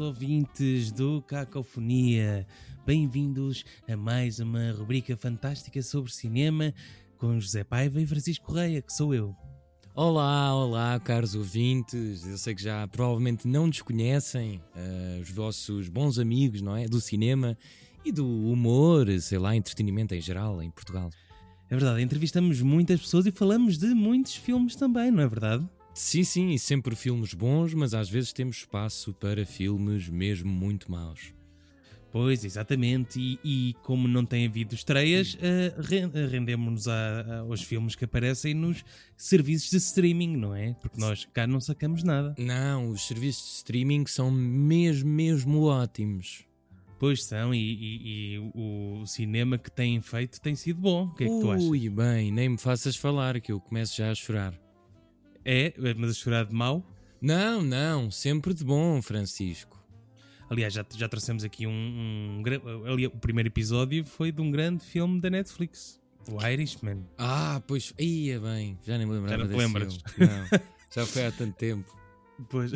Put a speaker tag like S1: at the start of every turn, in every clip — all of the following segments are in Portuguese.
S1: ouvintes do Cacofonia. Bem-vindos a mais uma rubrica fantástica sobre cinema com José Paiva e Francisco Correia, que sou eu.
S2: Olá, olá, caros ouvintes. Eu sei que já provavelmente não desconhecem uh, os vossos bons amigos, não é? Do cinema e do humor, sei lá, entretenimento em geral em Portugal.
S1: É verdade, entrevistamos muitas pessoas e falamos de muitos filmes também, não é verdade?
S2: Sim, sim, e sempre filmes bons, mas às vezes temos espaço para filmes mesmo muito maus.
S1: Pois, exatamente, e, e como não tem havido estreias, uh, rendemos-nos aos filmes que aparecem nos serviços de streaming, não é? Porque nós cá não sacamos nada.
S2: Não, os serviços de streaming são mesmo, mesmo ótimos.
S1: Pois são, e, e, e, o cinema que têm feito tem sido bom. O que é que tu achas?
S2: Ui, bem, nem me faças falar que eu começo já a chorar.
S1: É, mas a chorar de mau?
S2: Não, não, sempre de bom, Francisco.
S1: Aliás, já, já trouxemos aqui um, um, ali, O primeiro episódio foi de um grande filme da Netflix, o Irishman.
S2: Ah, pois, ia bem, já nem me lembrava
S1: já
S2: não
S1: lembras.
S2: Não, já foi há tanto tempo.
S1: Pois.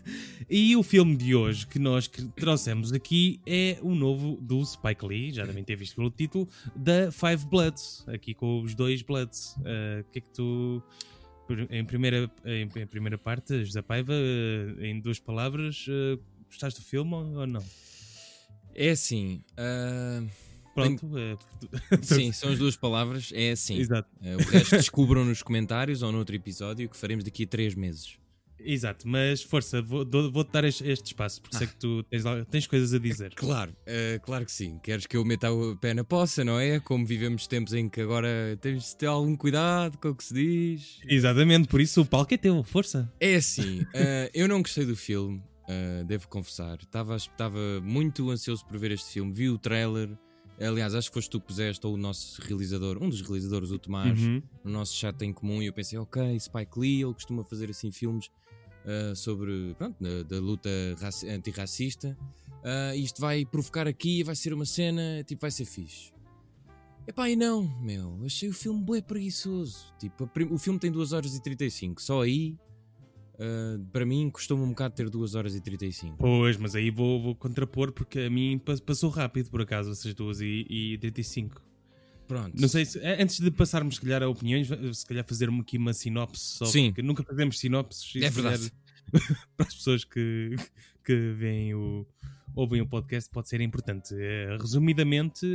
S1: e o filme de hoje que nós trouxemos aqui é o novo do Spike Lee, já devem ter visto pelo título, da Five Bloods, aqui com os dois Bloods. Ah, o uh, que é que tu em primeira, em, primeira parte, José Paiva, eh, em duas palavras, uh, gostaste do filme ou não?
S2: É assim. Uh,
S1: Pronto.
S2: Tem... Sim, são as duas palavras. É assim.
S1: Exato.
S2: Uh, o resto descubram nos comentários ou no outro episódio que faremos daqui a três meses.
S1: Exato, mas força, vou-te vou dar este, este, espaço porque ah. sei que tu tens, tens coisas a dizer.
S2: Claro, uh, claro que sim. Queres que eu meta o pé na poça, não é? Como vivemos tempos em que agora tens de ter algum cuidado com o que se diz.
S1: Exatamente, por isso o palco é teu, força.
S2: É assim, uh, eu não gostei do filme, uh, devo confessar. Estava, estava muito ansioso por ver este filme, vi o trailer. Aliás, acho que foste tu que puseste, ou o nosso realizador, um dos realizadores, o Tomás, uhum. no nosso chat em comum, e eu pensei, ok, Spike Lee, ele costuma fazer assim filmes uh, sobre pronto, da, da luta antirracista. Uh, isto vai provocar aqui, vai ser uma cena, tipo, vai ser fixe. Epá, e não, meu, achei o filme bem preguiçoso. Tipo, o filme tem 2 horas e 35, só aí, uh, para mim, custou-me um bocado ter 2 horas e 35.
S1: Pois, mas aí vou, vou contrapor porque a mim passou rápido, por acaso, essas 2 e, e 35.
S2: Pronto.
S1: Não sei se eh, antes de passarmos, se calhar, a opiniões, se calhar fazer-me aqui uma sinopse só
S2: Sim.
S1: porque nunca fazemos sinopses.
S2: É verdade.
S1: para as pessoas que, que veem o, ouvem o podcast pode ser importante. Uh, resumidamente,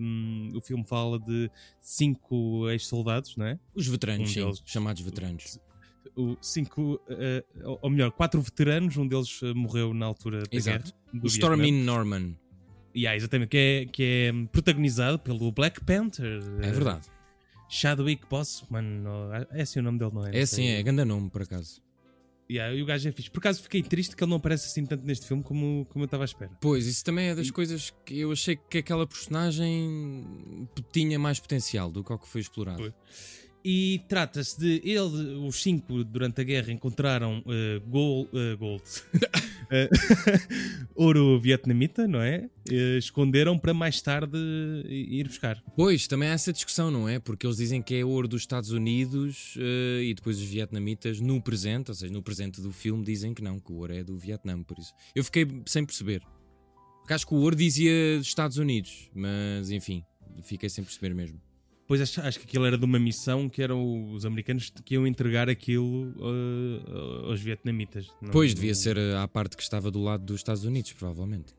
S1: um, o filme fala de cinco ex-soldados, não é?
S2: Os veteranos, um sim, deles, chamados veteranos.
S1: O, cinco, uh, ou melhor, quatro veteranos, um deles morreu na altura da
S2: Exato.
S1: guerra.
S2: O Stormin Norman.
S1: Yeah, exatamente, que é, que é protagonizado pelo Black Panther.
S2: É verdade.
S1: Chadwick Boseman, é assim o nome dele, não é?
S2: É sim, é grande nome por acaso.
S1: Yeah, e o gajo é fixe. Por acaso fiquei triste que ele não aparece assim tanto neste filme como, como eu estava à espera.
S2: Pois, isso também é das e... coisas que eu achei que aquela personagem tinha mais potencial do que o que foi explorado. Foi.
S1: E trata-se de ele, os cinco durante a guerra encontraram uh, gold, uh, gold. ouro vietnamita, não é? Uh, esconderam para mais tarde ir buscar.
S2: Pois, também há essa discussão, não é? Porque eles dizem que é ouro dos Estados Unidos e depois os vietnamitas no presente, ou seja, no presente do filme, dizem que não, que o ouro é do Vietnã, por isso. Eu fiquei sem perceber. Porque acho que o ouro dizia dos Estados Unidos, mas enfim, fiquei sem perceber mesmo.
S1: Pois acho, acho, que aquilo era de uma missão que eram os americanos que iam entregar aquilo uh, aos vietnamitas.
S2: Não, pois, devia não... ser à parte que estava do lado dos Estados Unidos, provavelmente.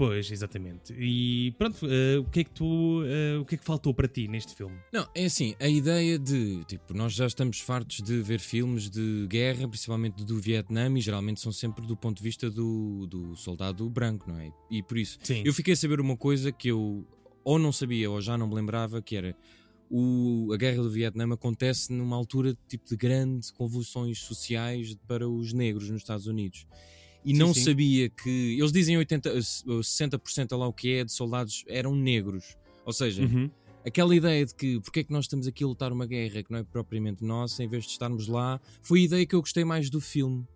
S1: Pois, exatamente. E pronto, uh, o que é que tu. Uh, o que é que faltou para ti neste filme?
S2: Não, é assim, a ideia de. Tipo, nós já estamos fartos de ver filmes de guerra, principalmente do Vietnã, e geralmente são sempre do ponto de vista do, do soldado branco, não é? E por isso,
S1: Sim.
S2: eu fiquei a saber uma coisa que eu ou não sabia ou já não me lembrava, que era o, a guerra do Vietnã acontece numa altura tipo de grandes convulsões sociais para os negros nos Estados Unidos. E sim, não sim. sabia que. Eles dizem 80, 60% lá o que é de soldados eram negros. Ou seja, uhum. aquela ideia de que porque é que nós estamos aqui a lutar uma guerra que não é propriamente nossa, em vez de estarmos lá, foi a ideia que eu gostei mais do filme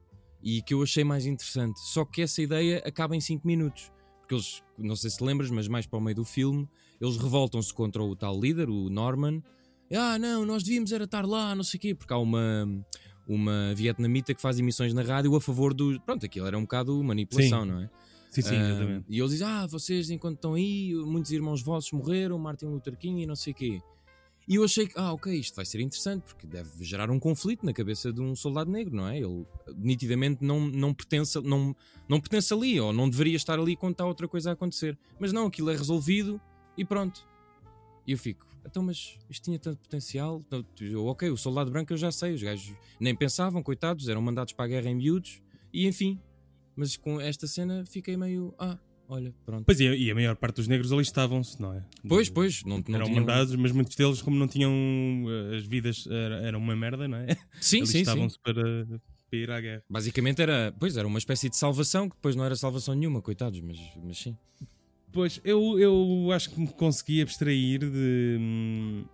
S2: e que eu achei mais interessante. Só que essa ideia acaba em 5 minutos. Porque eles, não sei se lembras, mas mais para o meio do filme, eles revoltam-se contra o tal líder, o Norman. Ah, não, nós devíamos era estar lá, não sei o quê, porque há uma, uma vietnamita que faz emissões na rádio a favor do. Pronto, aquilo era um bocado manipulação,
S1: Sim.
S2: não é?
S1: Sim, sim,
S2: Ah,
S1: exatamente.
S2: e eles dizem: Ah, vocês enquanto estão aí, muitos irmãos vossos morreram, Martin Luther King e não sei o quê. E eu achei que, ah, ok, isto vai ser interessante, porque deve gerar um conflito na cabeça de um soldado negro, não é? Ele nitidamente não, não, pertence, não, não pertence ali, ou não deveria estar ali quando está outra coisa a acontecer. Mas não, aquilo é resolvido e pronto. E eu fico, então, mas isto tinha tanto potencial. Então, eu, ok, o soldado branco eu já sei, os gajos nem pensavam, coitados, eram mandados para a guerra em miúdos, e enfim. Mas com esta cena fiquei meio, ah, olha, pronto.
S1: Pois e a, e a maior parte dos negros ali estavam-se, não é?
S2: Pois, pois, não, não
S1: eram
S2: tinham...
S1: mandados, mas muitos deles, como não tinham eh, as vidas, era, eram uma merda, não é?
S2: Sim, sim, sim.
S1: estavam-se para, para ir à guerra.
S2: Basicamente era, pois, era uma espécie de salvação que depois não era salvação nenhuma, coitados, mas, mas sim.
S1: Pois, eu, eu acho que me consegui abstrair de, hum,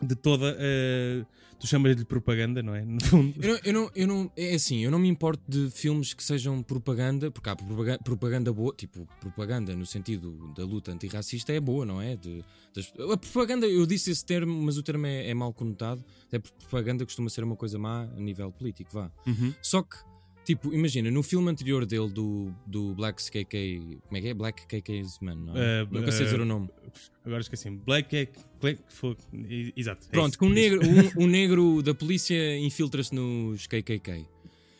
S1: de toda a. Tu chamas-lhe propaganda, não é? No fundo.
S2: Eu não, eu não, eu não- é assim, eu não me importo de filmes que sejam propaganda, porque há propaganda, propaganda boa, tipo, propaganda no sentido da luta antirracista é boa, não é? De, das- a propaganda, eu disse esse termo, mas o termo é, é mal conotado, até porque propaganda costuma ser uma coisa má a nível político, vá.
S1: Uhum.
S2: Só que, tipo, imagina, no filme anterior dele, do, do Black KK, como é que é? Black KK's Man, não é?
S1: Eh,
S2: Nunca sei
S1: eh,
S2: dizer o nome.
S1: Agora esqueci. Black é. E- Exato. é
S2: Pronto,
S1: isso.
S2: que um negro, um, um negro da polícia infiltra-se nos KKK.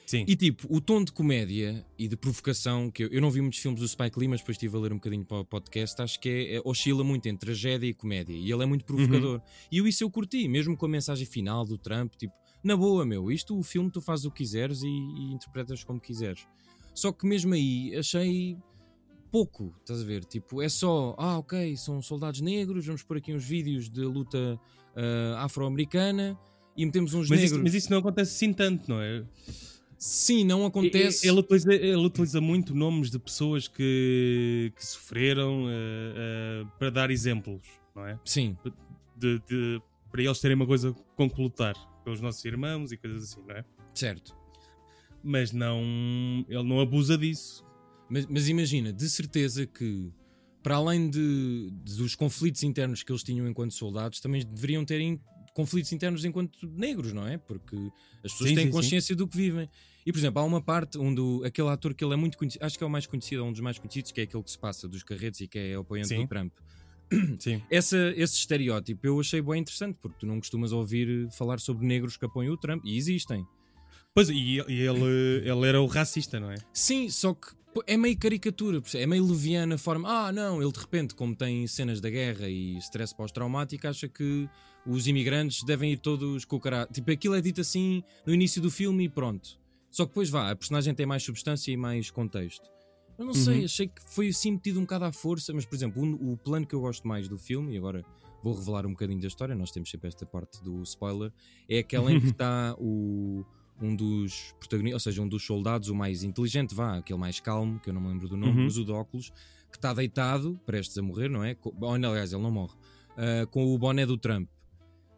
S1: Sim.
S2: E tipo, o tom de comédia e de provocação, que eu, eu não vi muitos filmes do Spike Lee, mas depois estive a ler um bocadinho para o podcast, acho que é, é- oscila muito entre tragédia e comédia. E ele é muito provocador. E eu, isso eu curti, mesmo com a mensagem final do Trump, tipo, na boa, meu, isto o filme tu fazes o que quiseres e, e interpretas como quiseres. Só que mesmo aí achei pouco, estás a ver? Tipo, é só, ah, ok, são soldados negros, vamos pôr aqui uns vídeos de luta ah, afro-americana e metemos uns
S1: Mas
S2: negros.
S1: isso, mas isso não acontece assim tanto, não é?
S2: Sim, não acontece.
S1: Ele utiliza, ele utiliza muito nomes de pessoas que, que sofreram eh, eh, para dar exemplos, não é?
S2: Sim,
S1: De, de- para eles terem uma coisa com que lutar pelos nossos irmãos e coisas assim, não é?
S2: certo.
S1: Mas não. Ele não abusa disso.
S2: Mas, mas imagina, de certeza que, para além de, dos conflitos internos que eles tinham enquanto soldados, também deveriam ter conflitos internos enquanto negros, não é? Porque as pessoas
S1: Sim,
S2: têm
S1: sim,
S2: consciência do que vivem. E, por exemplo, há uma parte onde o- aquele ator que ele é muito conhecido, acho que é o mais conhecido, é um dos mais conhecidos, que é aquele que se passa dos carretes e que é apoiante
S1: Sim.
S2: do Trump.
S1: Sim.
S2: Essa, esse estereótipo eu achei bem interessante, porque tu não costumas ouvir falar sobre negros que apoiam o Trump, e existem.
S1: Pois, e, ele, ele era o racista, não é?
S2: Sim, só que é meio caricatura, é meio leviana a forma. Ah, não, ele de repente, como tem cenas da guerra e stress pós-traumático, acha que os imigrantes devem ir todos com o cara. Tipo, aquilo é dito assim no início do filme e pronto. Só que depois vá, a personagem tem mais substância e mais contexto. Eu não sei,
S1: Uhum.
S2: achei que foi assim metido um bocado à força, mas por exemplo, o, o plano que eu gosto mais do filme, e agora vou revelar um bocadinho da história, nós temos sempre esta parte do spoiler, é aquela em que está o, um dos protagonistas, ou seja, um dos soldados, o mais inteligente, vá, aquele mais calmo, que eu não me lembro do nome,
S1: Uhum.
S2: mas o de óculos, que está deitado, prestes a morrer, não é? Ou, aliás, ele não morre, ah, com o boné do Trump.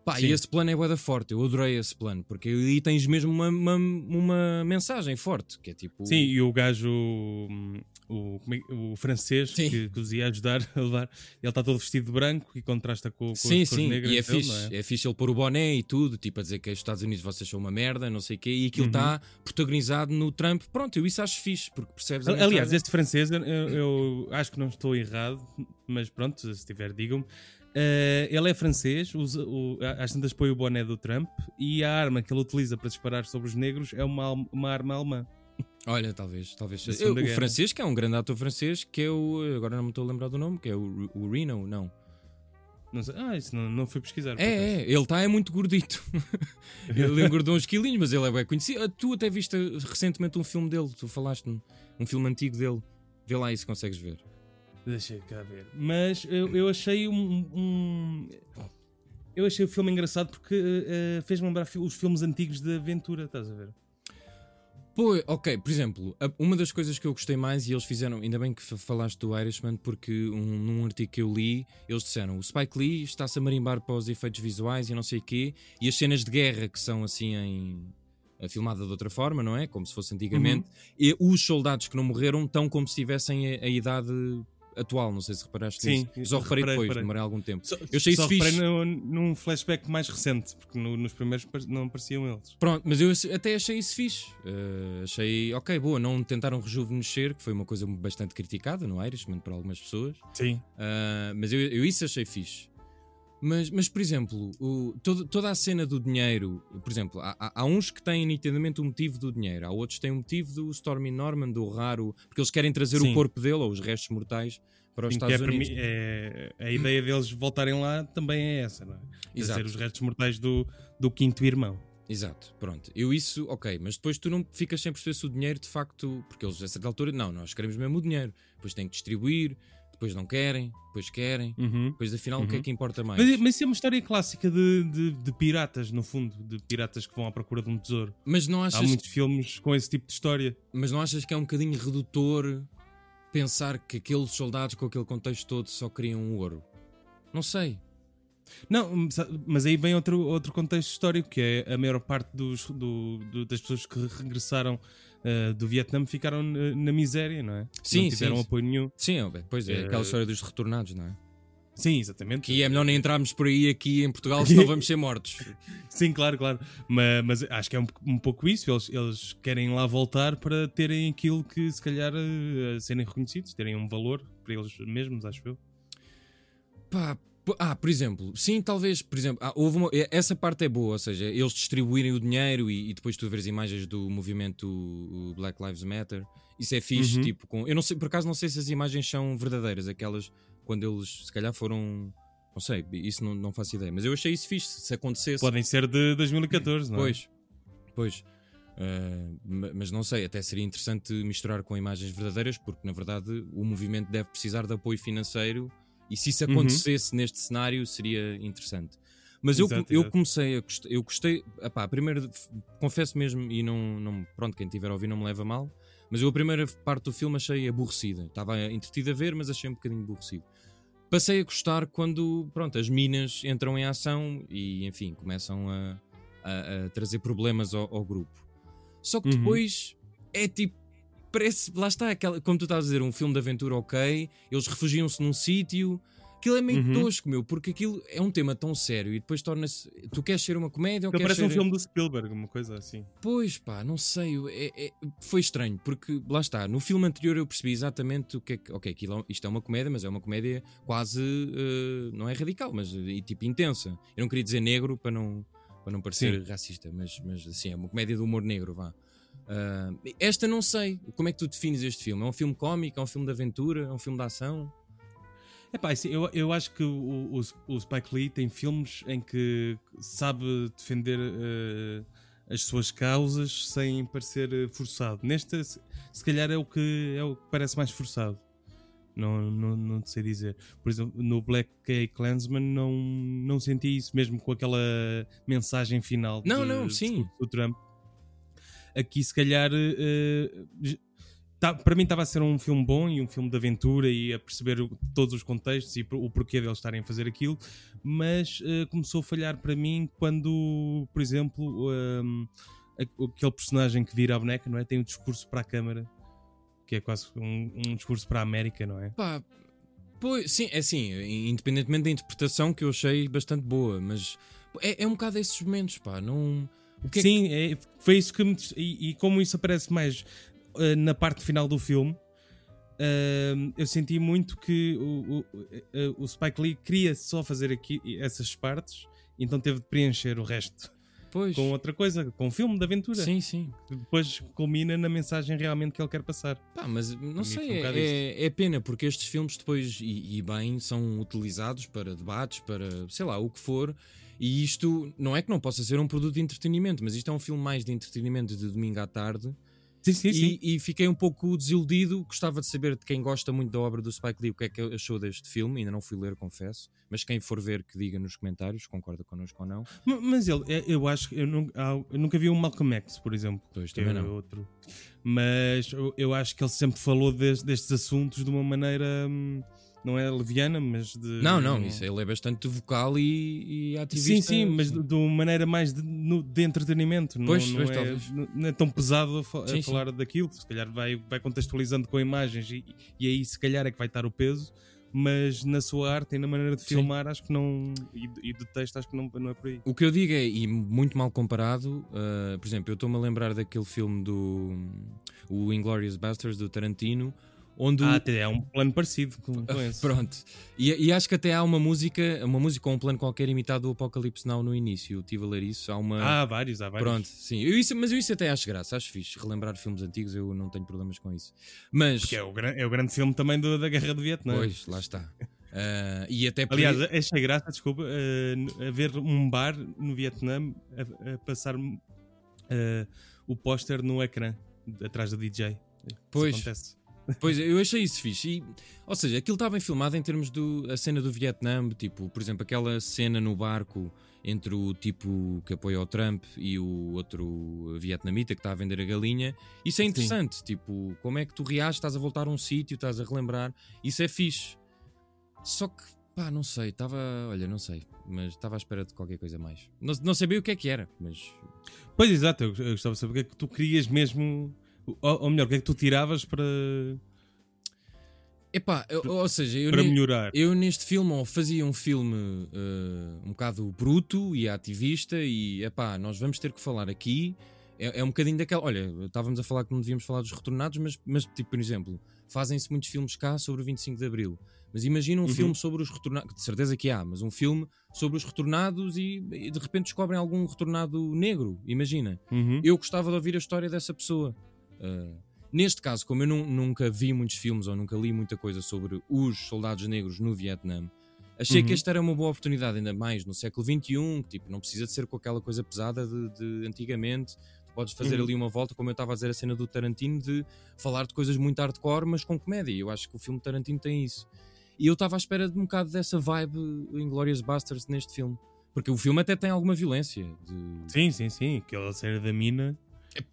S2: Pá,
S1: Sim.
S2: e esse plano é bué da forte, eu adorei esse plano, porque aí tens mesmo uma, uma, uma mensagem forte, que é tipo...
S1: Sim, e o gajo, hum, o, é o francês
S2: Sim.
S1: que, que os ia ajudar a levar, ele está todo vestido de branco e contrasta com, com
S2: Sim,
S1: as
S2: sim,
S1: negras
S2: e é
S1: dele,
S2: fixe,
S1: não
S2: é? fixe ele pôr o boné e tudo, tipo a dizer que os Estados Unidos vocês são uma merda, não sei o quê, e aquilo
S1: Uhum.
S2: está protagonizado no Trump. Pronto, eu isso acho fixe, porque percebes a
S1: Aliás,
S2: mensagem.
S1: este francês, eu, eu acho que não estou errado, mas pronto, se estiver, digam-me. Eh, ele é francês, usa, o, às tantas põe o boné do Trump e a arma que ele utiliza para disparar sobre os negros é uma, uma arma alemã.
S2: Olha, talvez, talvez. Eu- o
S1: Guerra.
S2: francês, que é um grande ator francês, que é o. Agora não me estou a lembrar do nome, que é o, o Reno, não.
S1: Não sei, ah, isso não, não fui pesquisar.
S2: É, é, ele está é muito gordito. ele engordou uns quilinhos, mas ele é bem conhecido. Ah, Tu até viste recentemente um filme dele, tu falaste-me, um filme antigo dele. Vê lá aí se consegues ver.
S1: Deixa cá ver. Mas eu, eu achei um, um- Eu achei o filme engraçado porque eh, fez-me lembrar os filmes antigos de aventura, estás a ver?
S2: Pô, ok, por exemplo, uma das coisas que eu gostei mais, e eles fizeram, ainda bem que fa- falaste do Irishman, porque um- num artigo que eu li, eles disseram: o Spike Lee está-se a marimbar para os efeitos visuais e não sei o quê, e as cenas de guerra que são assim em. a filmada de outra forma, não é? Como se fosse antigamente, e os soldados que não morreram estão como se tivessem a, a idade atual, não sei se reparaste
S1: Sim,
S2: nisso. Só reparei,
S1: reparei,
S2: depois,
S1: reparei.
S2: demorei algum tempo.
S1: Só,
S2: Eu achei isso fixe.
S1: reparei no- num flashback mais recente, porque no- nos primeiros não apareciam eles.
S2: Pronto, mas eu até achei isso fixe. Eh, achei, ok, boa, não tentaram rejuvenescer, que foi uma coisa bastante criticada no Irishman por algumas pessoas.
S1: Sim.
S2: Ah, mas eu, eu isso achei fixe. Mas, mas por exemplo, o- todo- toda a cena do dinheiro, por exemplo, há, há- uns que têm nitidamente o motivo do dinheiro, há outros que têm o motivo do Stormy Norman, do raro, porque eles querem trazer
S1: Sim.
S2: o corpo dele ou os restos mortais para os
S1: Sim,
S2: Estados
S1: é
S2: Unidos.
S1: é- a ideia deles voltarem lá também é essa, não é?
S2: Exato.
S1: Trazer os restos mortais do, do quinto irmão.
S2: Exato, pronto. Eu isso, ok, mas depois tu não ficas sem perceber se o dinheiro de facto. Porque eles a certa altura, não, nós queremos mesmo o dinheiro. Depois têm que distribuir, depois não querem, depois querem.
S1: Uhum.
S2: Depois afinal, o que é
S1: Uhum.
S2: que importa mais?
S1: Mas, mas isso é uma história clássica de, de, de piratas, no fundo, de piratas que vão à procura de um tesouro.
S2: Mas não
S1: Há
S2: achas,
S1: muitos filmes com esse tipo de história.
S2: mas não achas que é um bocadinho redutor pensar que aqueles soldados com aquele contexto todo só queriam o ouro? Não sei.
S1: Não, sa- mas aí vem outro, outro contexto histórico, que é a maior parte dos, do- do- das pessoas que regressaram eh, do Vietnã ficaram na, na miséria, não é?
S2: Sim,
S1: não tiveram
S2: sim.
S1: apoio nenhum.
S2: Sim, ó, pois é, aquela
S1: Eh,
S2: história dos retornados, não é?
S1: Sim, exatamente.
S2: Que é melhor nem entrarmos por aí aqui em Portugal, senão vamos ser mortos.
S1: Sim, claro, claro. Mas, mas acho que é um, um pouco isso. Eles, eles querem lá voltar para terem aquilo que, se calhar, eh, serem reconhecidos, terem um valor para eles mesmos, acho eu.
S2: Pá, ah, por exemplo, sim, talvez, por exemplo, ah, houve uma- essa parte é boa, ou seja, eles distribuírem o dinheiro e, e depois tu vês imagens do movimento Black Lives Matter. Isso é fixe,
S1: Uhum.
S2: tipo, com, eu não sei, por acaso não sei se as imagens são verdadeiras, aquelas quando eles se calhar foram, não sei, isso não, não faço ideia, mas eu achei isso fixe, se acontecesse.
S1: Podem ser de 2014, não é?
S2: Pois, pois. Ma- mas não sei, até seria interessante misturar com imagens verdadeiras, porque na verdade o movimento deve precisar de apoio financeiro e se isso
S1: Uhum.
S2: acontecesse neste cenário seria interessante. Mas eu,
S1: Exato,
S2: eu comecei a gostar, eu gostei, epá, primeiro confesso mesmo, e não, não, pronto, quem tiver a ouvir não me leva a mal, mas eu a primeira parte do filme achei aborrecida. Estava entretido a ver, mas achei um bocadinho aborrecido. Passei a gostar quando, pronto, as minas entram em ação e, enfim, começam a, a- a trazer problemas ao, ao grupo. Só que
S1: Uhum.
S2: depois é tipo. Parece, lá está, aquela, como tu estás a dizer, um filme de aventura, ok. Eles refugiam-se num sítio. Aquilo é meio
S1: Uhum.
S2: tosco, meu, porque aquilo é um tema tão sério e depois torna-se. Tu queres ser uma comédia ou queres
S1: parece um
S2: ser.
S1: filme do Spielberg, uma coisa assim.
S2: Pois pá, não sei, é- é- foi estranho, porque lá está, no filme anterior eu percebi exatamente o que é que. Ok, aquilo, é- isto é uma comédia, mas é uma comédia quase. eh, não é radical, mas eh, tipo intensa. Eu não queria dizer negro para não, para não parecer racista, mas, mas assim, é uma comédia de humor negro, vá. Ah, esta não sei. Como é que tu defines este filme? É um filme cómico? É um filme de aventura? É um filme de ação?
S1: Epá, assim, eu, eu acho que o, o, o Spike Lee tem filmes em que sabe defender eh, as suas causas sem parecer forçado. Neste, se, se calhar, é o, que, é o que parece mais forçado. Não, não, não te sei dizer. Por exemplo, no Black Gay Clansman não, não senti isso, mesmo com aquela mensagem final
S2: Não,
S1: de-
S2: não, sim.
S1: do Trump. Aqui, se calhar, j- tá- para mim estava a ser um filme bom e um filme de aventura e a perceber o- todos os contextos e o porquê deles estarem a fazer aquilo, mas eh, começou a falhar para mim quando, por exemplo, a- aquele personagem que vira a boneca, não é? Tem um discurso para a câmara, que é quase um, um discurso para a América, não é?
S2: Pá, pois, sim, é assim, independentemente da interpretação que eu achei bastante boa, mas é, é um bocado esses momentos, pá, não. O que é que-
S1: Sim, é- foi isso que me. E, e como isso aparece mais eh, na parte final do filme, eh, eu senti muito que o, o, eh, o Spike Lee queria só fazer aqui essas partes, então teve de preencher o resto
S2: Pois.
S1: com outra coisa, com um filme de aventura.
S2: Sim, sim.
S1: Que depois culmina na mensagem realmente que ele quer passar.
S2: Pá, mas não sei,
S1: um
S2: é, é, é pena porque estes filmes depois, e, e bem, são utilizados para debates, para sei lá, o que for. E isto não é que não possa ser um produto de entretenimento, mas isto é um filme mais de entretenimento de domingo à tarde.
S1: Sim, sim, sim.
S2: E, e fiquei um pouco desiludido. Gostava de saber de quem gosta muito da obra do Spike Lee o que é que achou deste filme. Ainda não fui ler, confesso. Mas quem for ver, que diga nos comentários, concorda connosco ou não.
S1: Ma- Mas ele, é- eu acho que eu, nu- há- eu nunca vi um Malcolm X, por exemplo.
S2: Pois,
S1: que é
S2: também não.
S1: outro. Mas eu, eu acho que ele sempre falou des- destes assuntos de uma maneira hum, não é leviana, mas de.
S2: Não, não, isso ele é bastante vocal e, e ativista.
S1: Sim, sim, mas de, de uma maneira mais de, no- de entretenimento. Não,
S2: Pois,
S1: não,
S2: pois,
S1: é, não- não é tão pesado a, fa- a
S2: Sim, sim.
S1: falar daquilo. Se calhar vai, vai contextualizando com imagens e, e aí se calhar é que vai estar o peso. Mas na sua arte e na maneira de
S2: Sim.
S1: filmar, acho que não. E, do texto, acho que não, não é por aí.
S2: O que eu digo é, e muito mal comparado, uh, por exemplo, eu estou-me a lembrar daquele filme do o Inglourious Basterds do Tarantino, onde
S1: Ah, até é um plano parecido com, com esse.
S2: Pronto. E, e acho que até há uma música, uma música ou um plano qualquer imitado do Apocalipse Now no início. Eu estive a ler isso. Há uma.
S1: Ah, há vários, há vários.
S2: Pronto, sim. Eu isso, mas eu isso até acho graça, acho fixe. Relembrar filmes antigos, eu não tenho problemas com isso. Mas.
S1: Porque é o, gran- é o grande filme também do- da Guerra do Vietnã.
S2: Pois, lá está. Ah, e até por
S1: Aliás, achei graça, desculpa, eh, haver um bar no Vietnã a, a passar eh, o póster no ecrã, atrás do DJ. Isso
S2: Pois.
S1: acontece.
S2: Pois, eu achei isso fixe. E, ou seja, aquilo está bem filmado em termos do a cena do Vietnã, tipo, por exemplo, aquela cena no barco entre o tipo que apoia o Trump e o outro vietnamita que está a vender a galinha. Isso é
S1: Sim.
S2: interessante, tipo, como é que tu reages, estás a voltar a um sítio, estás a relembrar. Isso é fixe. Só que, pá, não sei, estava, olha, não sei, mas estava à espera de qualquer coisa mais. Não, não sabia o que é que era, mas
S1: Pois, exato, eu, eu gostava de saber o que é que tu querias mesmo, ou, ou melhor, o que é que tu tiravas para,
S2: Epá, eu- ou seja, eu
S1: para
S2: ne-
S1: melhorar.
S2: Eu neste filme ou fazia um filme eh, um bocado bruto e ativista e epá, nós vamos ter que falar aqui. É, é um bocadinho daquela. Olha, estávamos a falar que não devíamos falar dos retornados, mas, mas tipo, por exemplo, fazem-se muitos filmes cá sobre o 25 de Abril. Mas imagina um
S1: Uhum.
S2: filme sobre os retornados, de certeza que há, mas um filme sobre os retornados e, e de repente descobrem algum retornado negro. Imagina.
S1: Uhum.
S2: Eu gostava de ouvir a história dessa pessoa. Uh, neste caso, como eu nu- nunca vi muitos filmes ou nunca li muita coisa sobre os soldados negros no Vietnã, achei
S1: Uhum.
S2: que esta era uma boa oportunidade, ainda mais no século XXI, que tipo, não precisa de ser com aquela coisa pesada de, de antigamente. Tu podes fazer
S1: Uhum.
S2: ali uma volta, como eu estava a dizer a cena do Tarantino, de falar de coisas muito hardcore, mas com comédia. Eu acho que o filme Tarantino tem isso. E eu estava à espera de um bocado dessa vibe Inglourious Basterds neste filme. Porque o filme até tem alguma violência. De...
S1: Sim, sim, sim, aquela cena da mina.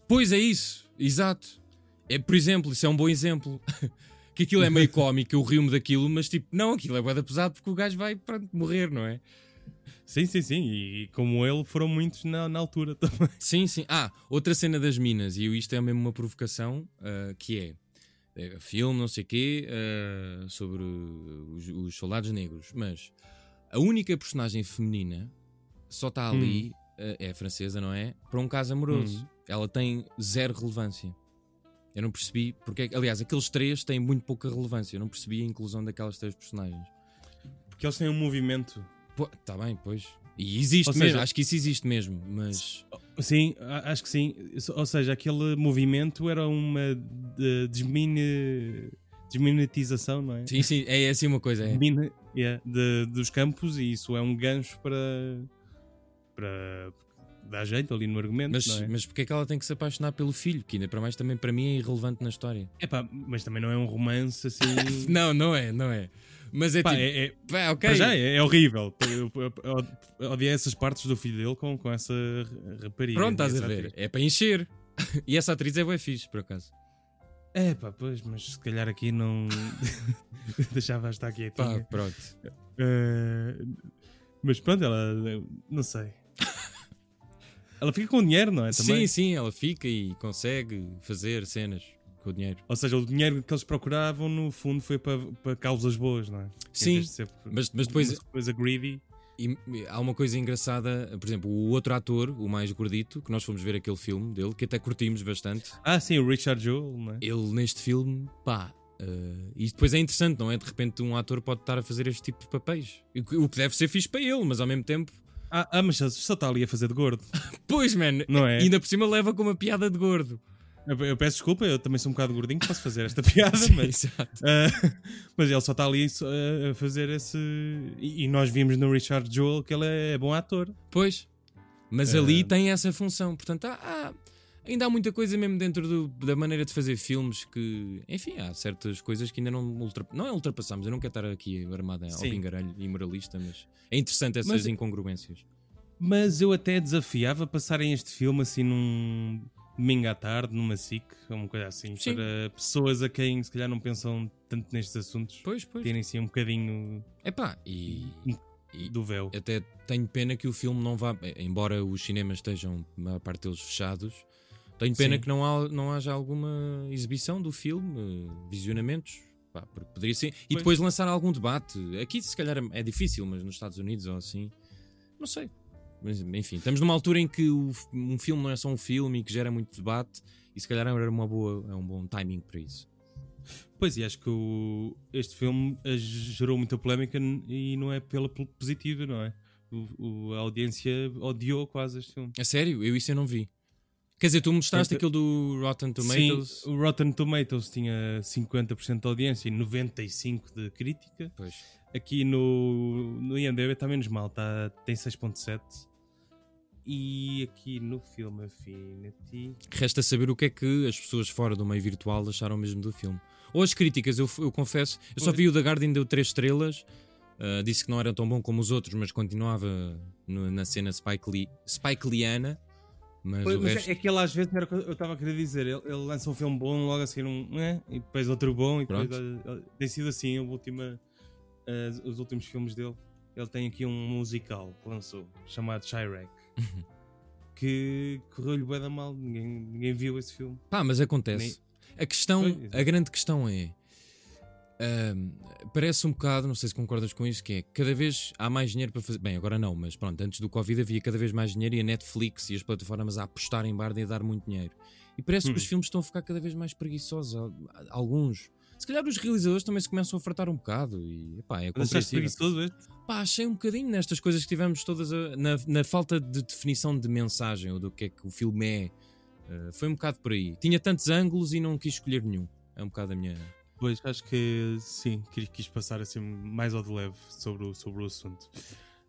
S2: Pois é isso, exato. É, por exemplo, isso é um bom exemplo. que aquilo é meio cómico, eu rio-me daquilo, mas tipo, não, aquilo é bué pesado porque o gajo vai pronto, morrer, não é?
S1: Sim, sim, sim, e como ele foram muitos na, na altura também.
S2: Sim, sim. Ah, outra cena das minas, e isto é mesmo uma provocação, ah, que é, é filme, não sei o quê, ah, sobre os, os soldados negros, mas a única personagem feminina só está ali, ah, é francesa, não é? Para um caso amoroso.
S1: Hum.
S2: Ela tem zero relevância. Eu não percebi porque. Aliás, aqueles três têm muito pouca relevância. Eu não percebi a inclusão daquelas três personagens.
S1: Porque eles têm um movimento.
S2: Pô, tá bem, pois. E existe
S1: Ou
S2: mesmo,
S1: seja-
S2: acho que isso existe mesmo, mas.
S1: Sim, acho que sim. Ou seja, aquele movimento era uma desminetização, não é?
S2: Sim, sim, é assim uma coisa. É.
S1: Mina- yeah, de- dos campos e isso é um gancho para, para dar jeito ali no argumento.
S2: Mas,
S1: é?
S2: mas porque é que ela tem que se apaixonar pelo filho? Que ainda para mais também para mim é irrelevante na história.
S1: Epá, mas também não é um romance assim.
S2: Não, não é, não é. Mas é
S1: Pá,
S2: tipo.
S1: é, é-
S2: pá, ok.
S1: para já é, é horrível. Eu, eu, eu, odiei essas partes do filho dele com, com essa rapariga.
S2: Pronto, estás a ver.
S1: atriz.
S2: É para encher. e essa atriz é bem fixe, por acaso.
S1: É pá, pois, mas se calhar aqui não. Deixava estar aqui.
S2: Pá, pronto.
S1: mas pronto, ela. Não sei. Ela fica com dinheiro, não é?
S2: Sim,
S1: Também?
S2: sim, ela fica e consegue fazer cenas com o dinheiro.
S1: Ou seja, o dinheiro que eles procuravam, no fundo, foi para, para causas boas, não é?
S2: Sim, mas, mas depois
S1: coisa greedy.
S2: E há uma coisa engraçada, por exemplo, o outro ator, o mais gordito, que nós fomos ver aquele filme dele, que até curtimos bastante,
S1: Ah, sim, o Richard Jewell, não é?
S2: ele neste filme, pá. eh, e depois é interessante, não é? De repente um ator pode estar a fazer este tipo de papéis. O que o que deve ser fixe para ele, mas ao mesmo tempo.
S1: Ah, ah, mas só- está ali a fazer de gordo,
S2: Pois, man,
S1: não é?
S2: e ainda por cima leva com uma piada de gordo.
S1: Eu, eu peço desculpa, eu também sou um bocado gordinho, posso fazer esta piada,
S2: Sim,
S1: mas,
S2: exato.
S1: ah, mas ele só está ali só a- fazer esse. E, e nós vimos no Richard Jewell que ele é bom ator.
S2: Pois. Mas
S1: Eh,
S2: ali tem essa função. Portanto, há, há- ainda há muita coisa mesmo dentro do- da maneira de fazer filmes que, enfim, há certas coisas que ainda não ultra, não é ultrapassamos. Eu não quero estar aqui armada ao
S1: Sim.
S2: pingarelho e moralista, mas é interessante essas
S1: Mas-
S2: incongruências.
S1: Mas eu até desafiava passarem este filme assim num, domingo à tarde, numa SIC, uma coisa assim,
S2: Sim.
S1: para pessoas a quem se calhar não pensam tanto nestes assuntos
S2: Pois, pois.
S1: terem assim um bocadinho
S2: Epá, e, e
S1: do véu.
S2: até tenho pena que o filme não vá, embora os cinemas estejam, a maior parte deles, fechados, tenho pena
S1: Sim.
S2: que não, há, não haja alguma exibição do filme, eh, visionamentos. Pá, porque poderia ser. E
S1: Pois.
S2: depois lançar algum debate. Aqui, se calhar, é difícil, mas nos Estados Unidos ou assim, não sei. Mas, enfim, estamos numa altura em que o- um filme não é só um filme e que gera muito debate, e se calhar era uma boa, é um bom timing para isso.
S1: Pois, e acho que o- este filme eh, gerou muita polémica e não é pela positiva, não é? O- o- a audiência odiou quase este filme.
S2: A sério? Eu isso eu não vi. Quer dizer, tu mostraste aquilo do Rotten Tomatoes.
S1: Sim, o Rotten Tomatoes tinha 50% de audiência e 95% de crítica.
S2: Pois.
S1: Aqui no, no IMDb está menos mal, tá, tem 6.7. E aqui no filme Affinity...
S2: Resta saber o que é que as pessoas fora do meio virtual acharam mesmo do filme. Ou as críticas, eu, eu confesso, eu só vi o da Guardian deu 3 estrelas, ah, disse que não era tão bom como os outros, mas continuava no- na cena Spike, Lee, Spike Leeana. Mas
S1: Pois, mas
S2: resto.
S1: é, é que ele às vezes era o que eu estava a querer dizer. Ele, ele lança um filme bom, logo a seguir um. né, e depois outro bom. E depois, tem sido assim a última, eh, os últimos filmes dele. Ele tem aqui um musical que lançou chamado Chirac que correu-lhe bem da mal. Ninguém, ninguém viu esse filme.
S2: Pá, mas acontece. A questão,
S1: Pois,
S2: a grande questão é. Parece um bocado, não sei se concordas com isso, que é cada vez há mais dinheiro para fazer. Bem, agora não, mas pronto, antes do Covid havia cada vez mais dinheiro e a Netflix e as plataformas a apostar em barda e a dar muito dinheiro. E parece que
S1: Hum.
S2: os filmes estão a ficar cada vez mais preguiçosos. al- Alguns. Se calhar os realizadores também se começam a fartar um bocado. E epá, é compreensível.
S1: preguiçoso este?
S2: Pá, achei um bocadinho nestas coisas que tivemos todas a- na, na falta de definição de mensagem ou do que é que o filme é. Uh, foi um bocado por aí. Tinha tantos ângulos e não quis escolher nenhum. É um bocado a minha.
S1: Pois, acho que sim, quis, quis passar assim mais ao de leve sobre o, sobre o assunto.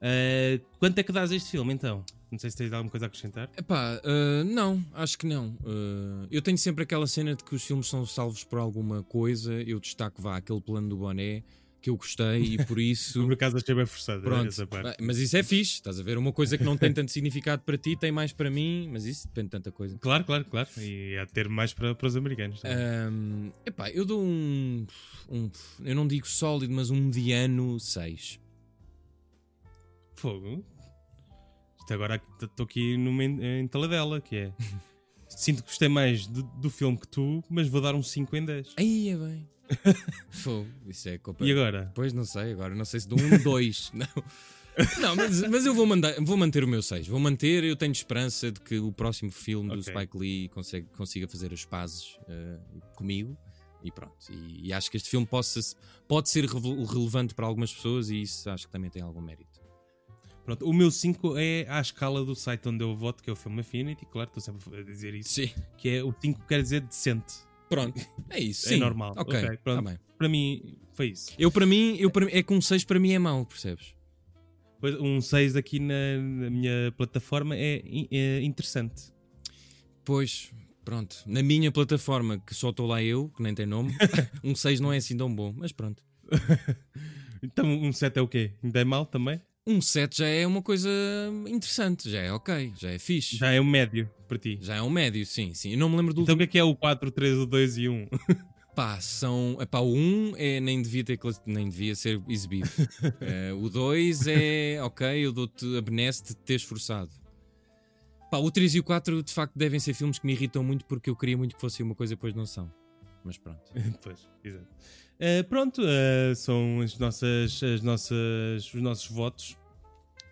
S1: Eh, quanto é que dás a este filme então? Não sei se tens alguma coisa a acrescentar.
S2: Epá, uh, não, acho que não. Uh, eu tenho sempre aquela cena de que os filmes são salvos por alguma coisa. Eu destaco, vá, aquele plano do boné que eu gostei e por isso.
S1: Por acaso achei bem forçado
S2: Pronto,
S1: essa parte.
S2: Mas isso é fixe, estás a ver? Uma coisa que não tem tanto significado para ti, tem mais para mim, mas isso depende de tanta coisa.
S1: Claro, claro, claro. E há de ter mais para, para os americanos. também.
S2: Ahm, epá, eu dou um, um- Eu não digo sólido, mas um mediano 6.
S1: Fogo. Isto agora estou aqui numa en- em taladela, que é. Sinto que gostei mais do, do filme que tu, mas vou dar um 5 em 10.
S2: Aí é bem. Fogo, isso é culpa.
S1: E agora?
S2: Pois não sei, agora não sei se dou um 2. não, não mas, mas eu vou, mandar, vou manter o meu 6. Vou manter, eu tenho esperança de que o próximo filme do
S1: Ok.
S2: Spike Lee consegue, consiga fazer as pazes eh, comigo. E pronto. E, e acho que este filme possa, pode ser relevante para algumas pessoas e isso acho que também tem algum mérito.
S1: Pronto, o meu 5 é à escala do site onde eu voto, que é o filme Affinity. Claro, estou sempre a dizer isso.
S2: Sim.
S1: Que é o 5 quer dizer decente.
S2: Pronto, é isso.
S1: É
S2: sim.
S1: normal.
S2: Ok,
S1: Ok, pronto.
S2: tá bem.
S1: Para mim, foi isso.
S2: Eu para mim, eu para é que um 6 para mim é mau, percebes?
S1: Pois, Um 6 aqui na, na minha plataforma é, é interessante.
S2: Pois, pronto. Na minha plataforma, que só estou lá eu, que nem tem nome, um 6 não é assim tão bom, mas pronto.
S1: Então, um 7 é o quê? Ainda é mal também?
S2: Um 7 já é uma coisa interessante, já é ok, já é fixe. Já,
S1: Já é um médio para ti.
S2: é um médio, sim, sim. Eu não me lembro do
S1: Então o que é que é o 4, 3, o 2 e 1?
S2: Pá, são. Epá, o 1 é, nem, devia ter, nem devia ser exibido. Eh, o 2 é ok, eu dou-te a benesse de ter esforçado. Pá, o 3 e o 4 de facto devem ser filmes que me irritam muito porque eu queria muito que fosse uma coisa e depois não são. Mas pronto.
S1: pois, exato. Eh, pronto, eh, são as nossas, as nossas, os nossos votos.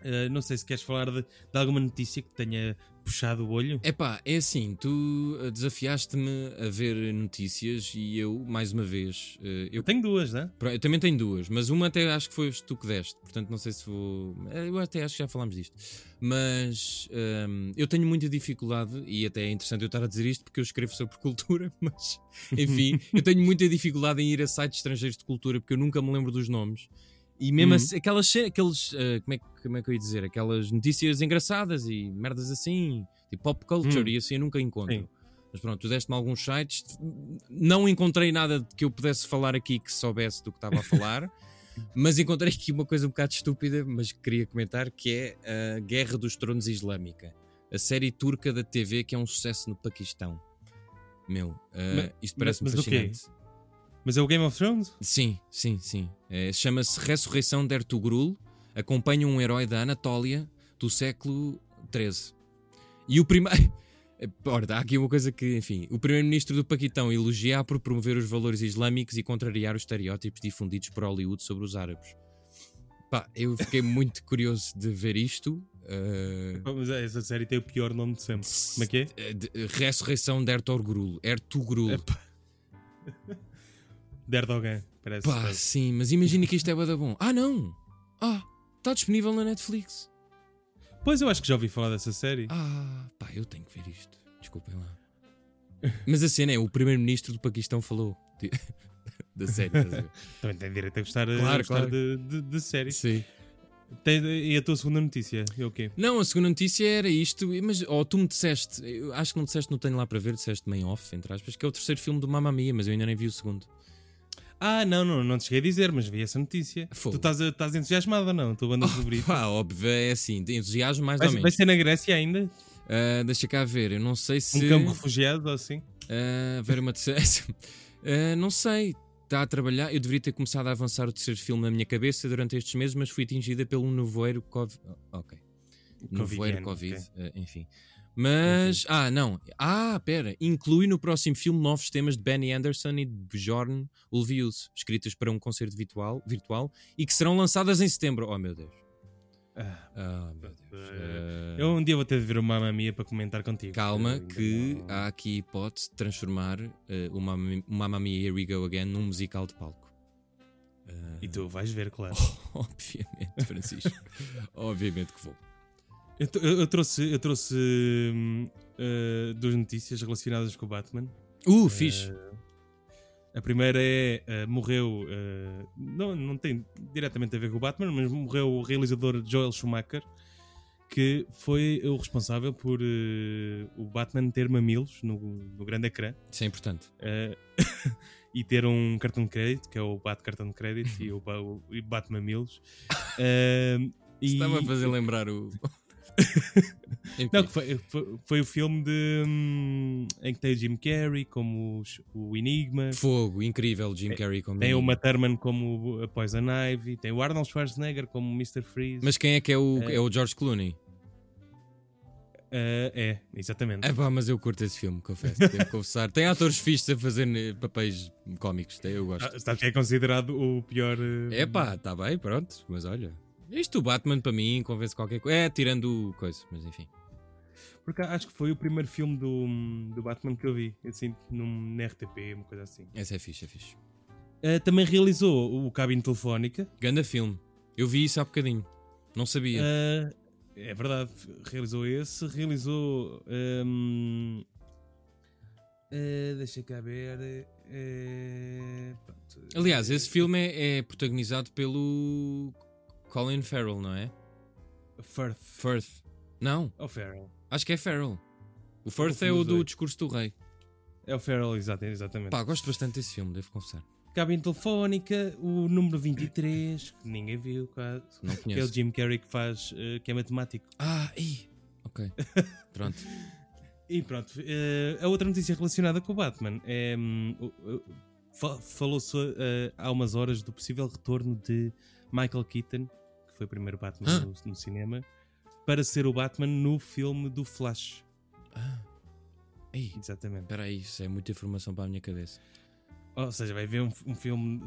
S1: Eh, não sei se queres falar de, de alguma notícia que tenha puxado o olho.
S2: Epá, é assim, tu eh, desafiaste-me a ver notícias e eu, mais uma vez, eh, eu,
S1: tenho duas, né?
S2: Eu também tenho duas, mas uma até acho que foi tu que deste, portanto não sei se vou. Eu até acho que já falámos disto. Mas ehm, eu tenho muita dificuldade, e até é interessante eu estar a dizer isto porque eu escrevo sobre cultura, mas enfim, eu tenho muita dificuldade em ir a sites estrangeiros de cultura porque eu nunca me lembro dos nomes. E mesmo
S1: Uhum.
S2: assim, aquelas, aqueles, eh, como, é, que- como é que eu ia dizer? Aquelas notícias engraçadas e merdas assim, tipo pop culture,
S1: Hum.
S2: e assim eu nunca encontro.
S1: Sim.
S2: Mas pronto, tu deste-me alguns sites, não encontrei nada que eu pudesse falar aqui que soubesse do que estava a falar, mas encontrei aqui uma coisa um bocado estúpida, mas que queria comentar, que é a Guerra dos Tronos Islâmica. a série turca da TV que é um sucesso no Paquistão. Meu, uh,
S1: Ma-
S2: isto parece-me
S1: mas
S2: fascinante.
S1: Mas é o Game of Thrones?
S2: Sim, sim, sim. É, Chama-se Ressurreição de Ertugrul. Acompanha um herói da Anatólia do século XIII. E o primeiro. Ora, há aqui uma coisa que, enfim, o primeiro-ministro do Paquistão elogia por promover os valores islâmicos e contrariar os estereótipos difundidos por Hollywood sobre os árabes. Pá, eu fiquei muito curioso de ver isto. uh,
S1: Mas é, essa série tem o pior nome de sempre. Como é que é?
S2: eh, de- Ressurreição de Ertugrul. Ertugrul.
S1: Epá. De Erdogan, parece.
S2: Pá,
S1: parece.
S2: sim, mas imagina que isto é bué da bom. Ah, não! Ah, está disponível na Netflix.
S1: Pois eu acho que já ouvi falar dessa série.
S2: Ah, pá, eu tenho que ver isto. Desculpem lá. Mas a cena é, o primeiro-ministro do Paquistão falou de- da série. a?
S1: Também tem direito a gostar, a
S2: Claro,
S1: gostar
S2: claro.
S1: De, de, de séries.
S2: Sim.
S1: Tem- e a tua segunda notícia? É o quê?
S2: Não, a segunda notícia era isto, mas ou tu me disseste, eu acho que não disseste, não tenho lá para ver, disseste meio off, entre aspas, que é o terceiro filme do Mamma Mia, mas eu ainda nem vi o segundo.
S1: Ah, não, não, não te cheguei a dizer, mas vi essa notícia.
S2: Fogo.
S1: Tu estás, estás entusiasmado ou não? A tua banda favorita?
S2: Pá, óbvio, é assim, entusiasmo mais
S1: Vai,
S2: ou
S1: vai
S2: menos.
S1: ser na Grécia ainda?
S2: Ah, deixa cá ver, eu não sei se.
S1: Um campo de refugiados ou assim?
S2: Ah, ver uma terceira. Ah, não sei. Está a trabalhar. Eu deveria ter começado a avançar o terceiro filme na minha cabeça durante estes meses, mas fui atingida pelo nevoeiro Covid. Ok. Nevoeiro Covid.
S1: ok.
S2: ah, enfim. Mas. Ah, não. Ah, pera. Inclui no próximo filme novos temas de Benny Anderson e de Bjorn Ulvaeus, escritas para um concerto virtual, virtual e que serão lançadas em setembro. Oh, meu Deus.
S1: Ah,
S2: Ah, meu Deus. Ah,
S1: eu um dia vou ter de ver o Mamma Mia para comentar contigo.
S2: Calma,
S1: ainda
S2: que
S1: não-
S2: há aqui hipótese de transformar eh, o Mamma Mia Here We Go Again num musical de palco. Eh,
S1: E tu vais ver, claro.
S2: Obviamente, Francisco. Obviamente que vou.
S1: Eu, t- eu- eu trouxe, eu trouxe eh, duas notícias relacionadas com o Batman.
S2: Uh, fixe.
S1: A primeira é, eh, morreu, não, não tem diretamente a ver com o Batman, mas morreu o realizador Joel Schumacher, que foi o responsável por o Batman ter mamilos no, no grande ecrã
S2: Isso é importante.
S1: e ter um cartão de crédito, que é o Bat Cartão de Crédito e o, o Bat Mamilos. Eh, e-
S2: Estava a fazer lembrar o.
S1: Não, foi, foi, foi o filme de, hum, em que tem o Jim Carrey como os- o Enigma.
S2: Fogo, incrível, Jim Carrey como.
S1: Tem o Matt Thurman como a Poison Ivy, tem o Arnold Schwarzenegger como o Mr. Freeze.
S2: Mas quem é que é o,
S1: É.
S2: é o George Clooney?
S1: Ah, é, exatamente.
S2: É pá, mas eu curto esse filme, confesso. Confessar. Tem atores fixos a fazer eh, papéis cómicos, eu gosto.
S1: Ah, Sabes que é considerado o pior. eh,
S2: É pá, tá bem, pronto. Mas olha, isto o Batman para mim convence qualquer coisa. É, tirando coisa, mas enfim.
S1: Porque acho que foi o primeiro filme do, do Batman que eu vi, assim, num, na RTP, uma coisa assim.
S2: Esse é fixe, é fixe.
S1: Ah, também realizou o Cabine Telefónica.
S2: Ganda filme. Eu vi isso há bocadinho. Não sabia.
S1: Ah, é verdade, realizou esse, realizou. hum, ah, deixa cá ver. eh.
S2: Aliás, esse filme é, é protagonizado pelo Colin Farrell, não é?
S1: Firth.
S2: Firth. Não,
S1: É o Farrell.
S2: acho que é Farrell. O Firth é o do. Discurso do Rei.
S1: É o Farrell, exatamente.
S2: Pá, gosto bastante desse filme, devo confessar.
S1: Cabine Telefónica, o número 23, que ninguém viu, quase.
S2: Não
S1: Que é o
S2: conheço.
S1: Jim Carrey que faz, eh, que é matemático.
S2: Ah, ih. Ok. Pronto.
S1: E pronto, eh, a outra notícia relacionada com o Batman é. hum, Falou-se eh, há umas horas do possível retorno de Michael Keaton, foi o primeiro Batman
S2: Ah.
S1: no, no cinema, para ser o Batman no filme do Flash.
S2: Ah. Ih,
S1: Exatamente.
S2: espera aí, isso é muita informação para a minha cabeça.
S1: Ou seja, vai ver um, um filme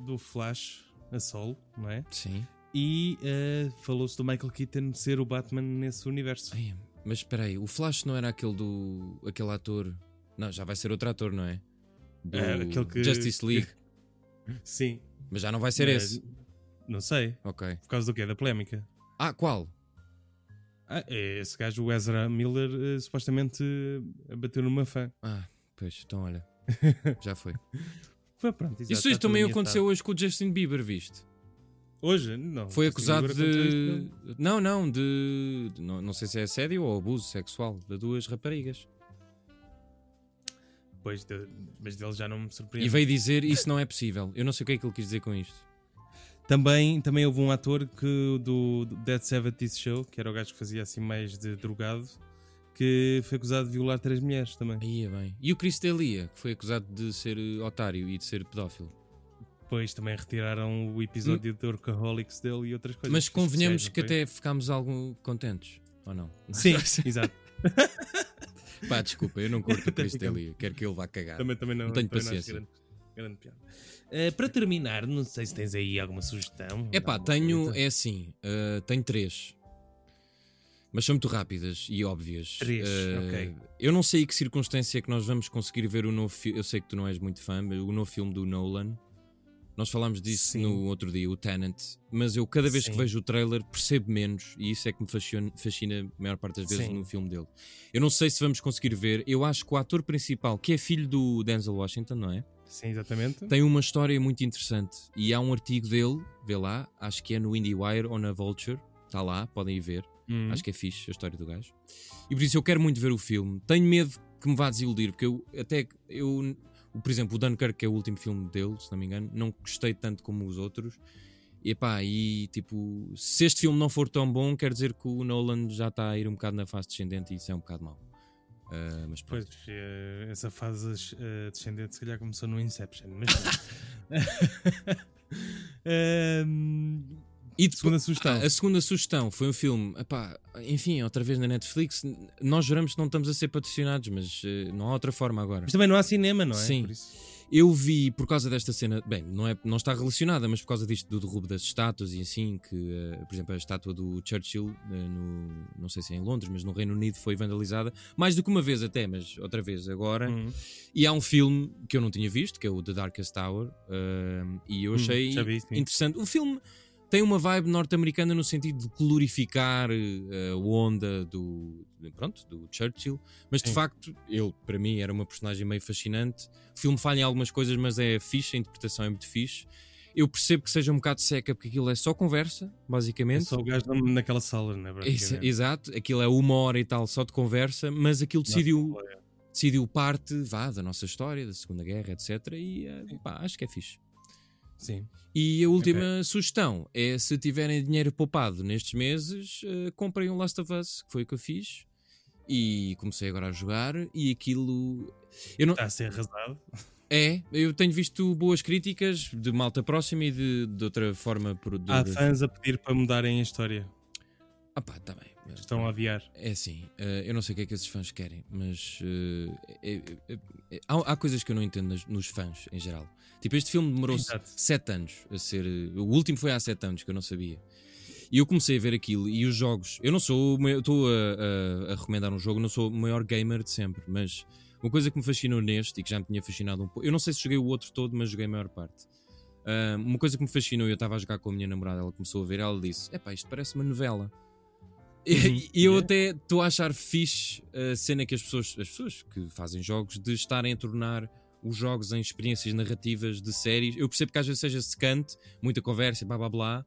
S1: do Flash a solo, não é?
S2: Sim.
S1: E eh, falou-se do Michael Keaton ser o Batman nesse universo.
S2: Ai, mas espera aí, o Flash não era aquele do. aquele ator. Não, já vai ser outro ator, não é? Do
S1: É, aquele que-
S2: Justice League.
S1: Sim.
S2: Mas já não vai ser
S1: Mas-
S2: esse.
S1: Não sei.
S2: Ok.
S1: Por causa do quê? Da polémica.
S2: Ah, qual?
S1: Ah, é esse gajo, o Ezra Miller, eh, supostamente eh, bateu numa fã.
S2: Ah, pois, então olha. Já foi.
S1: Foi pronto. exato,
S2: Isso também aconteceu hoje com o Justin Bieber, viste?
S1: Hoje? Não.
S2: Foi
S1: Justin
S2: acusado de.
S1: isto.
S2: Não, não, de. de- Não, não sei se é assédio ou abuso sexual de duas raparigas.
S1: Pois, de- mas dele já não me
S2: E
S1: surpreende.
S2: veio dizer isso não é possível. Eu não sei o que é que ele quis dizer com isto.
S1: Também, também houve um ator que, do, Dead 70 Show, que era o gajo que fazia assim mais de drogado, que foi acusado de violar três mulheres também.
S2: Aí é bem. E o Chris D'Elia, que foi acusado de ser otário e de ser pedófilo.
S1: Depois também retiraram o episódio de Workaholics dele e outras coisas.
S2: Mas convenhamos que
S1: não
S2: até ficámos algo contentes, ou não?
S1: Sim, exato.
S2: Pá, desculpa, eu não curto o Chris D'Elia. Quero que ele vá cagar.
S1: Também, também não,
S2: Não tenho paciência.
S1: grande, grande piada. Eh, para terminar, não sei se tens aí alguma sugestão.
S2: É pá, tenho,
S1: coisa.
S2: é assim, uh, tenho três. Mas são muito rápidas e óbvias.
S1: Três,
S2: Uh,
S1: ok.
S2: Eu não sei que circunstância é que nós vamos conseguir ver o novo filme. Eu sei que tu não és muito fã, mas o novo filme do Nolan. Nós falámos disso
S1: Sim.
S2: no outro dia, o Tenant. Mas eu, cada vez que
S1: Sim.
S2: vejo o trailer, percebo menos. E isso é que me fascina, fascina a maior parte das vezes
S1: Sim.
S2: no filme dele. Eu não sei se vamos conseguir ver. Eu acho que o ator principal, que é filho do Denzel Washington, não é?
S1: Sim, exatamente.
S2: Tem uma história muito interessante e há um artigo dele, vê lá, acho que é no IndieWire ou na Vulture, está lá, podem ir ver.
S1: Hum.
S2: Acho que é fixe a história do gajo. E por isso eu quero muito ver o filme. Tenho medo que me vá desiludir, porque eu até eu, por exemplo, o Dunkirk, que é o último filme dele, se não me engano, não gostei tanto como os outros. E pá, e tipo, se este filme não for tão bom, quer dizer que o Nolan já está a ir um bocado na fase descendente e isso é um bocado mau. Ah, mas pronto.
S1: Pois, eh, essa fase eh, descendente se calhar começou no Inception. Mas. Ehm,
S2: E depois-
S1: segunda sugestão.
S2: Ah, a segunda sugestão foi um filme, epá, enfim, outra vez na Netflix. Nós juramos que não estamos a ser patrocinados, mas eh, não há outra forma agora.
S1: Mas também não há cinema, não é?
S2: Sim. Eu vi por causa desta cena, bem, não, é, não está relacionada, mas por causa disto do derrubo das estátuas e assim, que, eh, por exemplo, a estátua do Churchill, eh, no, não sei se é em Londres, mas no Reino Unido foi vandalizada, mais do que uma vez até, mas outra vez agora.
S1: Hum,
S2: E há um filme que eu não tinha visto, que é o The Darkest Tower, eh, e eu
S1: hum,
S2: achei
S1: já vi,
S2: interessante. O filme tem uma vibe norte-americana no sentido de glorificar eh, a onda do, pronto, do Churchill, mas de
S1: Sim.
S2: facto, ele para mim era uma personagem meio fascinante. O filme falha em algumas coisas, mas é fixe, a interpretação é muito fixe. Eu percebo que seja um bocado seca, porque aquilo é só conversa,
S1: É
S2: basicamente.
S1: só o gajo na- naquela sala, não é?
S2: Isso- exato, aquilo é uma hora e tal só de conversa, mas aquilo decidiu,
S1: Nossa,
S2: decidiu parte vá, da nossa história, da Segunda Guerra, etc. E eh, pá, acho que é fixe.
S1: Sim.
S2: E a última sugestão é se tiverem dinheiro poupado nestes meses, eh, comprem um Last of Us, que foi o que eu fiz. E comecei agora a jogar e aquilo. Eu não,
S1: Está a ser arrasado.
S2: é, eu tenho visto boas críticas de malta próxima e de, de outra forma. Por, de,
S1: Há fãs a pedir para mudarem a história.
S2: Ah pá, tá bem.
S1: Estão a odiar.
S2: É assim, eh, eu não sei o que é que esses fãs querem, mas eh, é- é- é- há, há coisas que eu não entendo nas- nos fãs em geral. Tipo, este filme demorou
S1: Exato.
S2: sete anos a ser. O último foi há sete anos que eu não sabia. E eu comecei a ver aquilo e os jogos. Eu não sou. Estou a, a- a recomendar um jogo, não sou o maior gamer de sempre, mas uma coisa que me fascinou neste e que já me tinha fascinado um pouco. Eu não sei se joguei o outro todo, mas joguei a maior parte. Ah, uma coisa que me fascinou, eu estava a jogar com a minha namorada, ela começou a ver, ela disse: Epá, isto parece uma novela. E,
S1: Uhum.
S2: e eu até estou a achar fixe a cena que as pessoas, as pessoas que fazem jogos de estarem a tornar os jogos em experiências narrativas de séries. Eu percebo que às vezes seja secante, muita conversa, blá blá blá,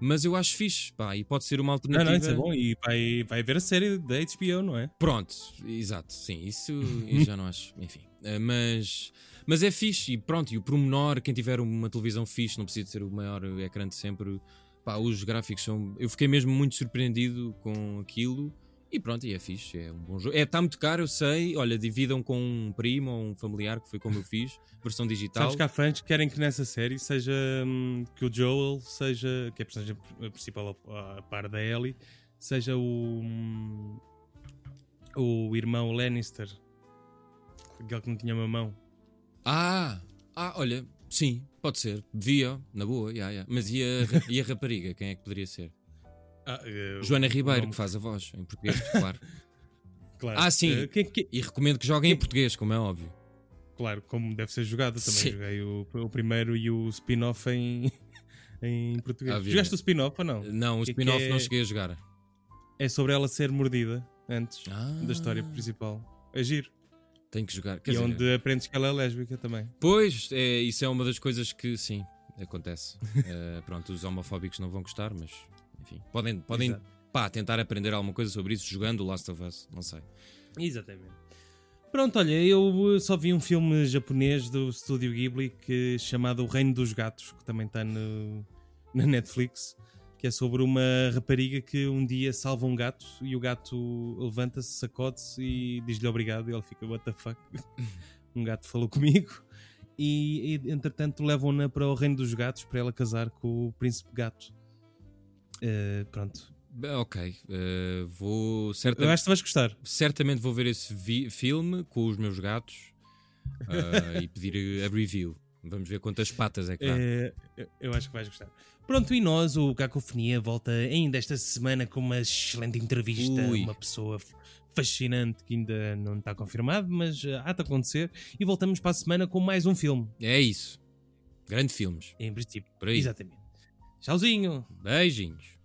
S2: mas eu acho fixe, pá, e pode ser uma
S1: Não,
S2: alternativa.
S1: não, isso é bom. E vai, vai ver a série da HBO, não é?
S2: Pronto, exato, sim, isso eu já não acho, enfim. Eh, Mas, mas é fixe e pronto, e o promenor, quem tiver uma televisão fixe, não precisa ser o maior ecrã de sempre, pá, os gráficos são. Eu fiquei mesmo muito surpreendido com aquilo e pronto, e é fixe, é um bom jogo. É, está muito caro, eu sei, olha, dividam com um primo ou um familiar, que foi como eu fiz, versão digital.
S1: Sabes que há fãs que querem que nessa série seja hum, que o Joel seja, que é a personagem principal a par da Ellie, seja o hum, o irmão Lannister, aquele que não tinha uma mão.
S2: Ah, ah, olha, sim, pode ser, via, na boa, yeah, yeah. mas e a, e a rapariga, quem é que poderia ser?
S1: Ah, eh,
S2: Joana Ribeiro,
S1: nome-
S2: que faz a voz em português, claro.
S1: claro.
S2: Ah, sim.
S1: Eh, quem- quem-
S2: E recomendo que joguem em português, como é óbvio.
S1: claro, como deve ser jogado também.
S2: Sim.
S1: Joguei o, o primeiro e o spin-off em, em português. Jogaste o spin-off ou não?
S2: Não, o
S1: que
S2: spin-off
S1: é-
S2: não cheguei a jogar.
S1: É sobre ela ser mordida antes
S2: Ah,
S1: da história principal. É giro.
S2: Tenho que jogar. Quer
S1: e
S2: dizer,
S1: onde aprendes que ela é lésbica também.
S2: Pois, é, isso é uma das coisas que, sim, acontece. Eh, pronto, os homofóbicos não vão gostar, mas, enfim, podem, podem
S1: Exato.
S2: pá, tentar aprender alguma coisa sobre isso jogando o Last of Us, não sei.
S1: Exatamente. Pronto, olha, eu só vi um filme japonês do estúdio Ghibli que chamado O Reino dos Gatos, que também está no, na Netflix, que é sobre uma rapariga que um dia salva um gato e o gato levanta-se, sacode-se e diz-lhe obrigado e ele fica, what the fuck? um gato falou comigo. E, e entretanto levam-na para o reino dos gatos para ela casar com o príncipe gato. Uh, pronto.
S2: Ok, uh, vou
S1: certamente, Eu acho que vais gostar.
S2: Certamente vou ver esse filme com os meus gatos uh, e pedir a review. Vamos ver quantas patas é que dá.
S1: É, eu acho que vais gostar. Pronto, e nós, o Cacofonia, volta ainda esta semana com uma excelente entrevista. Ui. Uma pessoa fascinante que ainda não está confirmado, mas há de acontecer. E voltamos para a semana com mais um filme.
S2: É isso. Grande filmes.
S1: Em princípio. Por aí. Exatamente. Tchauzinho.
S2: Beijinhos.